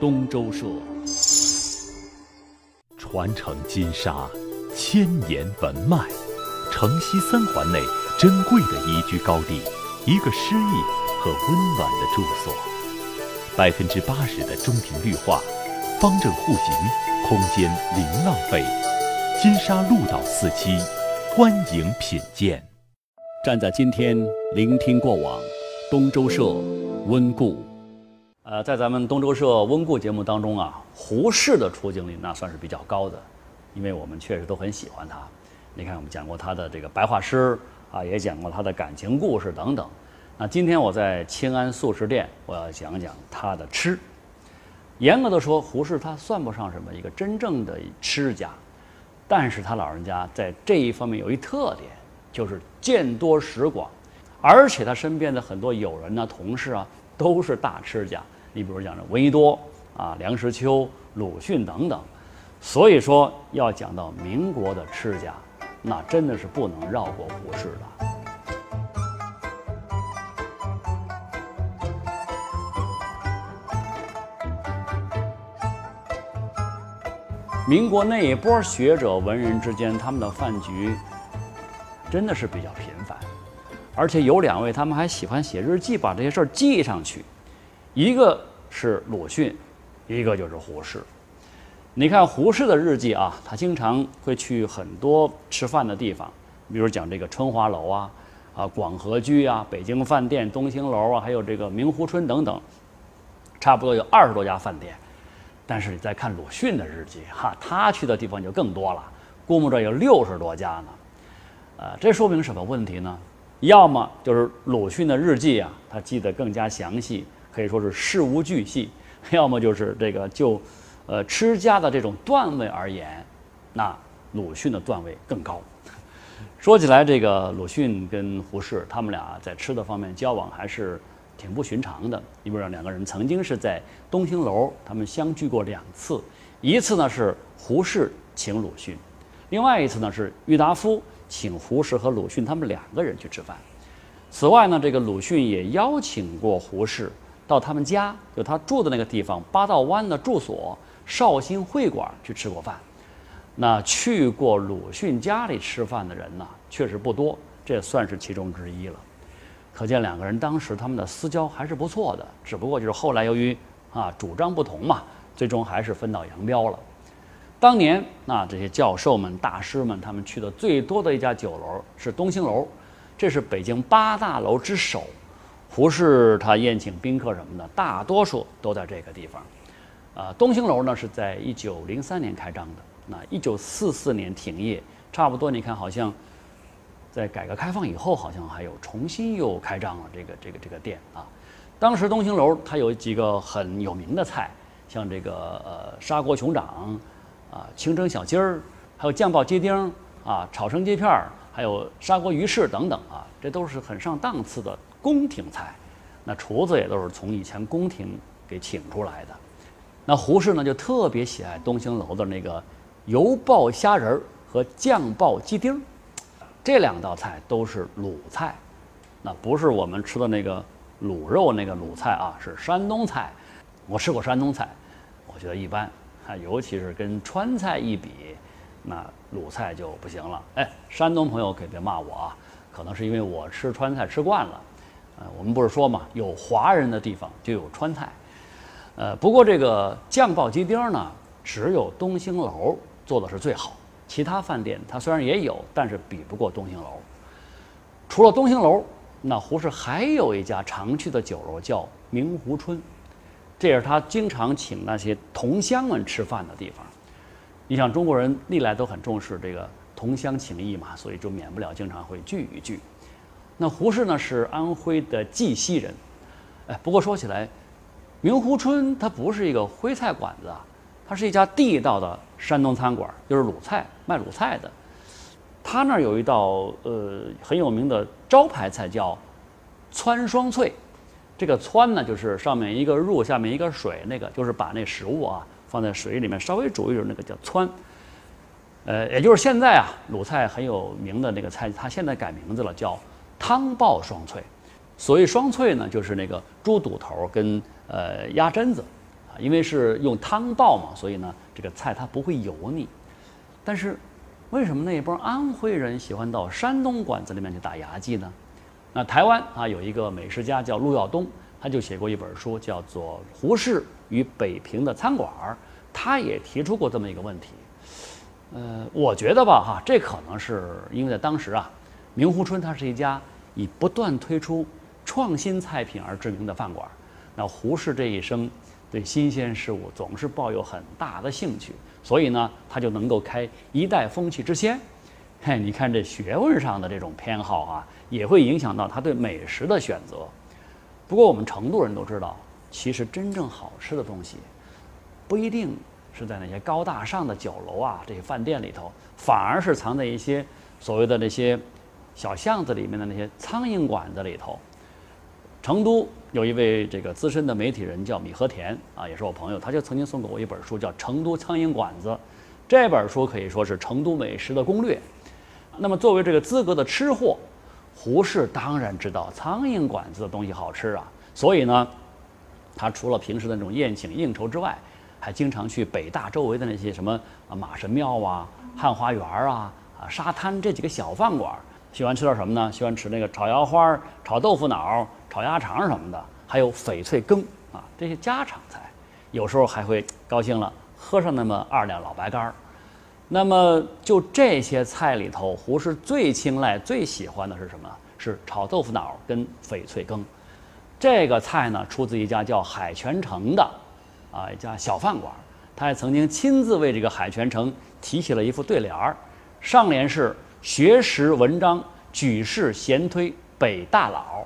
东周社。传承金沙千年文脉，城西三环内珍贵的宜居高地，一个诗意和温暖的住所，百分之八十的中庭绿化，方正户型，空间零浪费。金沙鹭岛四期，欢迎品鉴。站在今天，聆听过往，东周社温故。呃，在咱们东周社温故节目当中啊，胡适的出镜率那算是比较高的，因为我们确实都很喜欢他。你看，我们讲过他的这个白话诗啊，也讲过他的感情故事等等。那今天我在清安素食店，我要讲讲他的吃。严格的说，胡适他算不上什么一个真正的吃家。但是他老人家在这一方面有一特点，就是见多识广，而且他身边的很多友人呢、同事啊，都是大吃家。你比如讲这闻一多啊、梁实秋、鲁迅等等。所以说，要讲到民国的吃家，那真的是不能绕过胡适的。民国那一波学者文人之间，他们的饭局真的是比较频繁，而且有两位他们还喜欢写日记，把这些事儿记上去。一个是鲁迅，一个就是胡适。你看胡适的日记啊，他经常会去很多吃饭的地方，比如讲这个春华楼啊、啊广和居啊、北京饭店、东兴楼啊，还有这个明湖春等等，差不多有二十多家饭店。但是你再看鲁迅的日记，哈，他去的地方就更多了，估摸着有六十多家呢。呃，这说明什么问题呢？要么就是鲁迅的日记啊，他记得更加详细，可以说是事无巨细；要么就是这个就，呃，吃家的这种段位而言，那鲁迅的段位更高。说起来，这个鲁迅跟胡适他们俩在吃的方面交往还是。挺不寻常的，你比如说两个人曾经是在东兴楼，他们相聚过两次，一次呢是胡适请鲁迅，另外一次呢是郁达夫请胡适和鲁迅他们两个人去吃饭。此外呢，这个鲁迅也邀请过胡适到他们家，就他住的那个地方八道湾的住所绍兴会馆去吃过饭。那去过鲁迅家里吃饭的人呢，确实不多，这也算是其中之一了。可见两个人当时他们的私交还是不错的，只不过就是后来由于啊主张不同嘛，最终还是分道扬镳了。当年那这些教授们、大师们，他们去的最多的一家酒楼是东兴楼，这是北京八大楼之首。胡适他宴请宾客什么的，大多数都在这个地方。啊，东兴楼呢是在一九零三年开张的，那一九四四年停业，差不多你看好像。在改革开放以后，好像还有重新又开张了这个这个这个店啊。当时东兴楼它有几个很有名的菜，像这个呃砂锅熊掌啊、清蒸小鸡儿，还有酱爆鸡丁啊、炒生鸡片儿，还有砂锅鱼翅等等啊，这都是很上档次的宫廷菜。那厨子也都是从以前宫廷给请出来的。那胡适呢就特别喜爱东兴楼的那个油爆虾仁儿和酱爆鸡丁儿。这两道菜都是鲁菜，那不是我们吃的那个卤肉那个鲁菜啊，是山东菜。我吃过山东菜，我觉得一般，啊，尤其是跟川菜一比，那鲁菜就不行了。哎，山东朋友可别骂我啊，可能是因为我吃川菜吃惯了。呃，我们不是说嘛，有华人的地方就有川菜。呃，不过这个酱爆鸡丁呢，只有东兴楼做的是最好。其他饭店它虽然也有，但是比不过东兴楼。除了东兴楼，那胡适还有一家常去的酒楼叫明湖春，这也是他经常请那些同乡们吃饭的地方。你想中国人历来都很重视这个同乡情谊嘛，所以就免不了经常会聚一聚。那胡适呢是安徽的绩溪人，哎，不过说起来，明湖春它不是一个徽菜馆子啊。它是一家地道的山东餐馆，就是鲁菜卖鲁菜的。他那儿有一道呃很有名的招牌菜叫汆双脆，这个汆呢就是上面一个入，下面一个水，那个就是把那食物啊放在水里面稍微煮一煮，那个叫汆。呃，也就是现在啊鲁菜很有名的那个菜，它现在改名字了，叫汤爆双脆。所谓双脆呢，就是那个猪肚头跟呃鸭胗子。啊因为是用汤爆嘛，所以呢，这个菜它不会油腻。但是，为什么那帮安徽人喜欢到山东馆子里面去打牙祭呢？那台湾啊有一个美食家叫陆耀东，他就写过一本书，叫做《胡适与北平的餐馆》，他也提出过这么一个问题。呃，我觉得吧，哈，这可能是因为在当时啊，明湖春它是一家以不断推出创新菜品而知名的饭馆。那胡适这一生对新鲜事物总是抱有很大的兴趣，所以呢，他就能够开一代风气之先。嘿，你看这学问上的这种偏好啊，也会影响到他对美食的选择。不过我们成都人都知道，其实真正好吃的东西，不一定。是在那些高大上的酒楼啊，这些饭店里头，反而是藏在一些所谓的那些小巷子里面的那些苍蝇馆子里头。成都有一位这个资深的媒体人叫米和田啊，也是我朋友，他就曾经送给我一本书，叫《成都苍蝇馆子》。这本书可以说是成都美食的攻略。那么作为这个资格的吃货，胡适当然知道苍蝇馆子的东西好吃啊，所以呢，他除了平时的那种宴请应酬之外，还经常去北大周围的那些什么啊马神庙啊、汉花园啊、啊沙滩这几个小饭馆，喜欢吃点什么呢？喜欢吃那个炒腰花、炒豆腐脑、炒鸭肠什么的，还有翡翠羹啊这些家常菜。有时候还会高兴了，喝上那么二两老白干儿。那么就这些菜里头，胡适最青睐、最喜欢的是什么？是炒豆腐脑跟翡翠羹。这个菜呢，出自一家叫海泉城的。啊，一家小饭馆，他还曾经亲自为这个海泉城题写了一副对联儿，上联是“学识文章举世贤推北大佬”，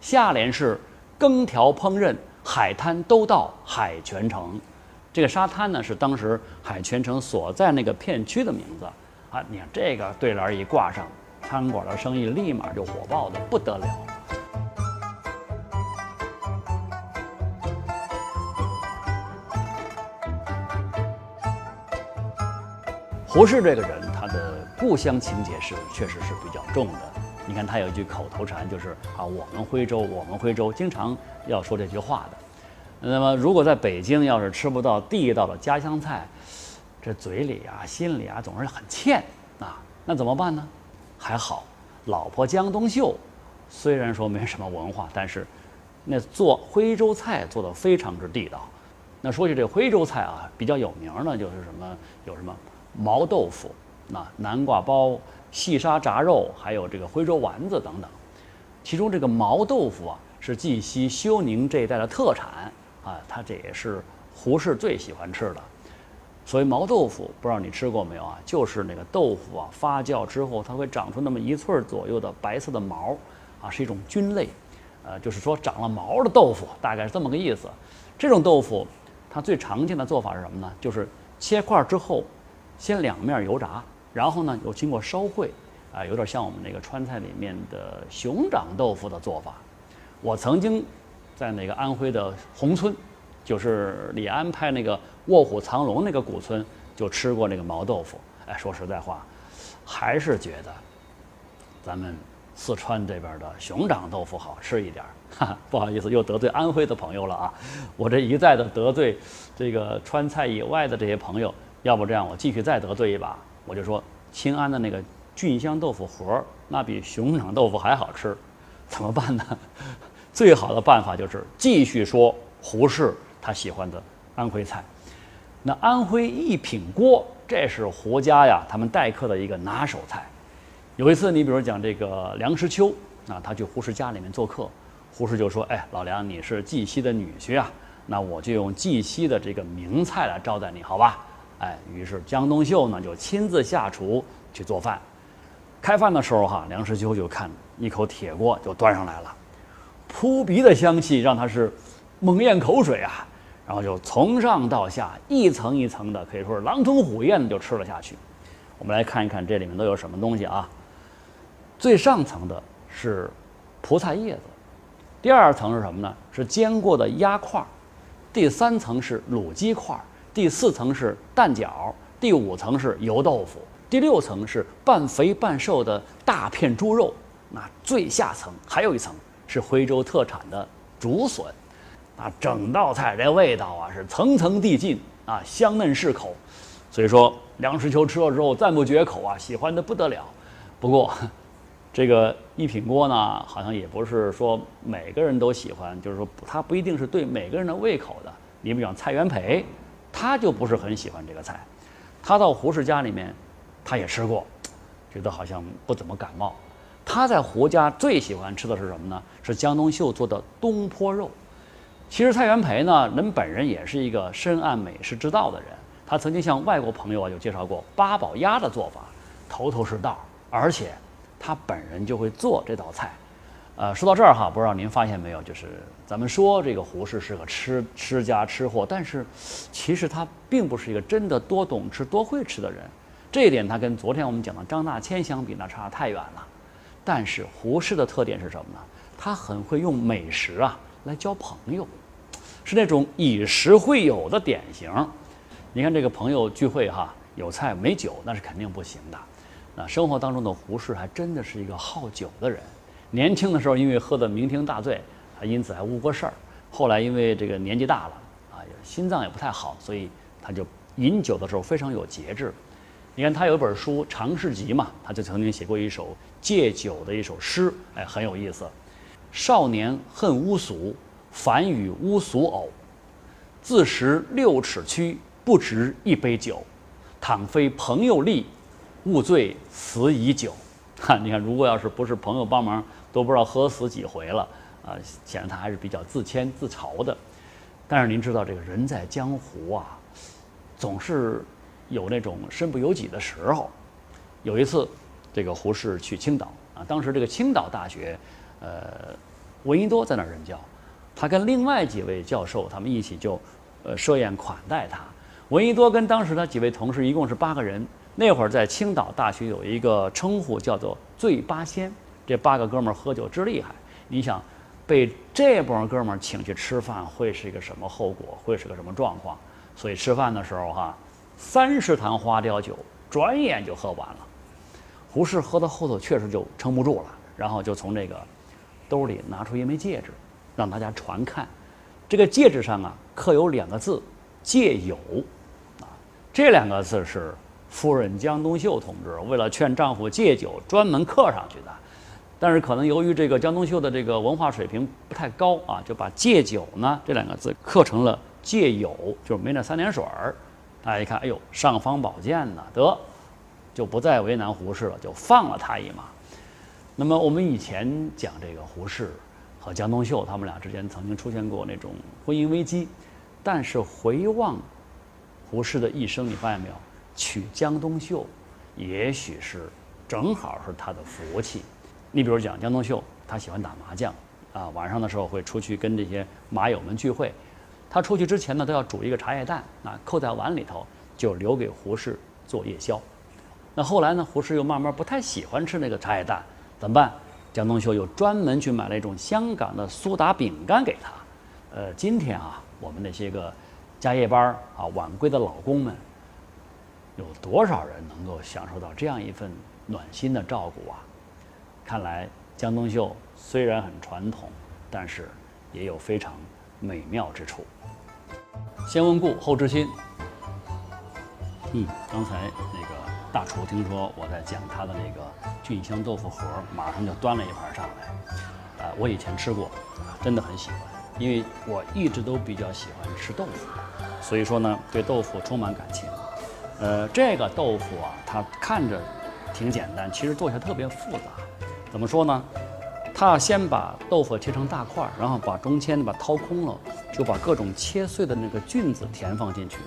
下联是“羹调烹饪海滩都到海泉城”。这个沙滩呢，是当时海泉城所在那个片区的名字。啊，你看这个对联一挂上，餐馆的生意立马就火爆的不得了。胡适这个人，故乡情节是确实是比较重的。你看他有一句口头禅，就是啊，我们徽州，我们徽州，经常要说这句话的。那么，如果在北京要是吃不到地道的家乡菜，这嘴里啊、心里啊总是很欠啊。那怎么办呢？还好，老婆江冬秀虽然说没什么文化，但是那做徽州菜做的非常之地道。那说起这徽州菜啊，比较有名的就是什么，有什么？毛豆腐、那南瓜包、细沙炸肉，还有这个徽州丸子等等。其中这个毛豆腐啊，是绩溪休宁这一带的特产啊，它这也是胡适最喜欢吃的。所谓毛豆腐，不知道你吃过没有啊？就是那个豆腐啊，发酵之后，它会长出那么一寸左右的白色的毛，啊，是一种菌类，呃，就是说长了毛的豆腐，大概是这么个意思。这种豆腐，它最常见的做法是什么呢？就是切块之后。先两面油炸，然后呢又经过烧烩，啊，有点像我们那个川菜里面的熊掌豆腐的做法。我曾经在那个安徽的宏村，就是李安拍那个《卧虎藏龙》那个古村，就吃过那个毛豆腐。哎，说实在话，还是觉得咱们四川这边的熊掌豆腐好吃一点。哈，不好意思，又得罪安徽的朋友了啊！我这一再的得罪这个川菜以外的这些朋友。要不这样，我继续再得罪一把，我就说清安的那个菌香豆腐盒儿，那比熊掌豆腐还好吃，怎么办呢？最好的办法就是继续说胡适他喜欢的安徽菜。那安徽一品锅，这是胡家呀他们待客的一个拿手菜。有一次，你比如讲这个梁实秋啊，他去胡适家里面做客，胡适就说：“哎，老梁，你是绩溪的女婿啊，那我就用绩溪的这个名菜来招待你，好吧？”哎，于是江冬秀呢就亲自下厨去做饭。开饭的时候哈，梁实秋就看一口铁锅就端上来了，扑鼻的香气让他是猛咽口水啊，然后就从上到下一层一层的，可以说是狼吞虎咽的就吃了下去。我们来看一看这里面都有什么东西啊？最上层的是葡菜叶子，第二层是什么呢？是煎过的鸭块儿，第三层是卤鸡块儿。第四层是蛋饺，第五层是油豆腐，第六层是半肥半瘦的大片猪肉，那最下层还有一层是徽州特产的竹笋。啊，整道菜这味道啊是层层递进啊，香嫩适口。所以说梁实秋吃了之后赞不绝口啊，喜欢的不得了。不过，这个一品锅呢，好像也不是说每个人都喜欢，就是说它不一定是对每个人的胃口的。你比方蔡元培，他就不是很喜欢这个菜。他到胡适家里面，他也吃过，觉得好像不怎么感冒。他在胡家最喜欢吃的是什么呢？是江冬秀做的东坡肉。其实蔡元培呢，人本人也是一个深谙美食之道的人。他曾经向外国朋友啊，有介绍过八宝鸭的做法，头头是道，而且。他本人就会做这道菜，呃，说到这儿哈，不知道您发现没有，就是咱们说这个胡适是个吃吃家吃货，但是其实他并不是一个真的多懂吃多会吃的人，这一点他跟昨天我们讲的张大千相比，那差太远了。但是胡适的特点是什么呢？他很会用美食啊来交朋友，是那种以食会友的典型。你看这个朋友聚会哈，有菜没酒那是肯定不行的。那生活当中的胡适还真的是一个好酒的人。年轻的时候因为喝得酩酊大醉，他因此还误过事儿。后来因为这个年纪大了，啊，心脏也不太好，所以他就饮酒的时候非常有节制。你看他有一本书《常侍集》嘛，他就曾经写过一首戒酒的一首诗，哎，很有意思。少年恨污俗，凡与污俗偶。自食六尺躯，不值一杯酒。倘非朋友力。勿醉此以酒，哈！你看，如果要是不是朋友帮忙，都不知道喝死几回了啊！显然他还是比较自谦自嘲的。但是您知道，这个人在江湖啊，总是有那种身不由己的时候。有一次，这个胡适去青岛啊，当时这个青岛大学，呃，闻一多在那儿任教，他跟另外几位教授，他们一起就呃设宴款待他。闻一多跟当时他几位同事一共是八个人。那会儿在青岛大学有一个称呼叫做“醉八仙”，这八个哥们儿喝酒之厉害。你想，被这帮哥们儿请去吃饭，会是一个什么后果？会是个什么状况？所以吃饭的时候哈，三十坛花雕酒，转眼就喝完了。胡适喝到后头确实就撑不住了，然后就从这个兜里拿出一枚戒指，让大家传看。这个戒指上啊刻有两个字“戒友”，啊，这两个字是。夫人江冬秀同志为了劝丈夫戒酒，专门刻上去的。但是可能由于这个江冬秀的这个文化水平不太高啊，就把戒酒呢这两个字刻成了戒友，就是没那三点水儿。大家一看，哎呦，尚方宝剑呢，得就不再为难胡适了，就放了他一马。那么我们以前讲这个胡适和江冬秀，他们俩之间曾经出现过那种婚姻危机。但是回望胡适的一生，你发现没有？娶江冬秀，也许是正好是他的福气。你比如讲江冬秀，他喜欢打麻将，啊，晚上的时候会出去跟这些麻友们聚会。他出去之前呢，都要煮一个茶叶蛋，啊，扣在碗里头，就留给胡适做夜宵。那后来呢，胡适又慢慢不太喜欢吃那个茶叶蛋，怎么办？江冬秀又专门去买了一种香港的苏打饼干给他。呃，今天啊，我们那些个加夜班啊、晚归的老公们。有多少人能够享受到这样一份暖心的照顾啊？看来江冬秀虽然很传统，但是也有非常美妙之处。先温故后知新。嗯，刚才那个大厨听说我在讲他的那个菌香豆腐盒，马上就端了一盘上来。啊，我以前吃过，真的很喜欢，因为我一直都比较喜欢吃豆腐，所以说呢，对豆腐充满感情。呃，这个豆腐啊，它看着挺简单，其实做起来特别复杂。怎么说呢？他要先把豆腐切成大块，然后把中间把掏空了，就把各种切碎的那个菌子填放进去。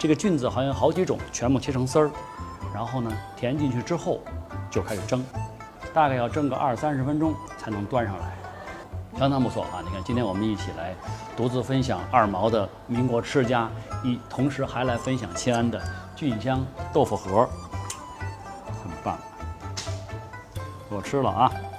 这个菌子好像有好几种，全部切成丝儿。然后呢，填进去之后就开始蒸，大概要蒸个二三十分钟才能端上来。相当不错啊！你看，今天我们一起来独自分享二毛的民国吃家，一同时还来分享西安的。菌香豆腐盒，我吃了啊。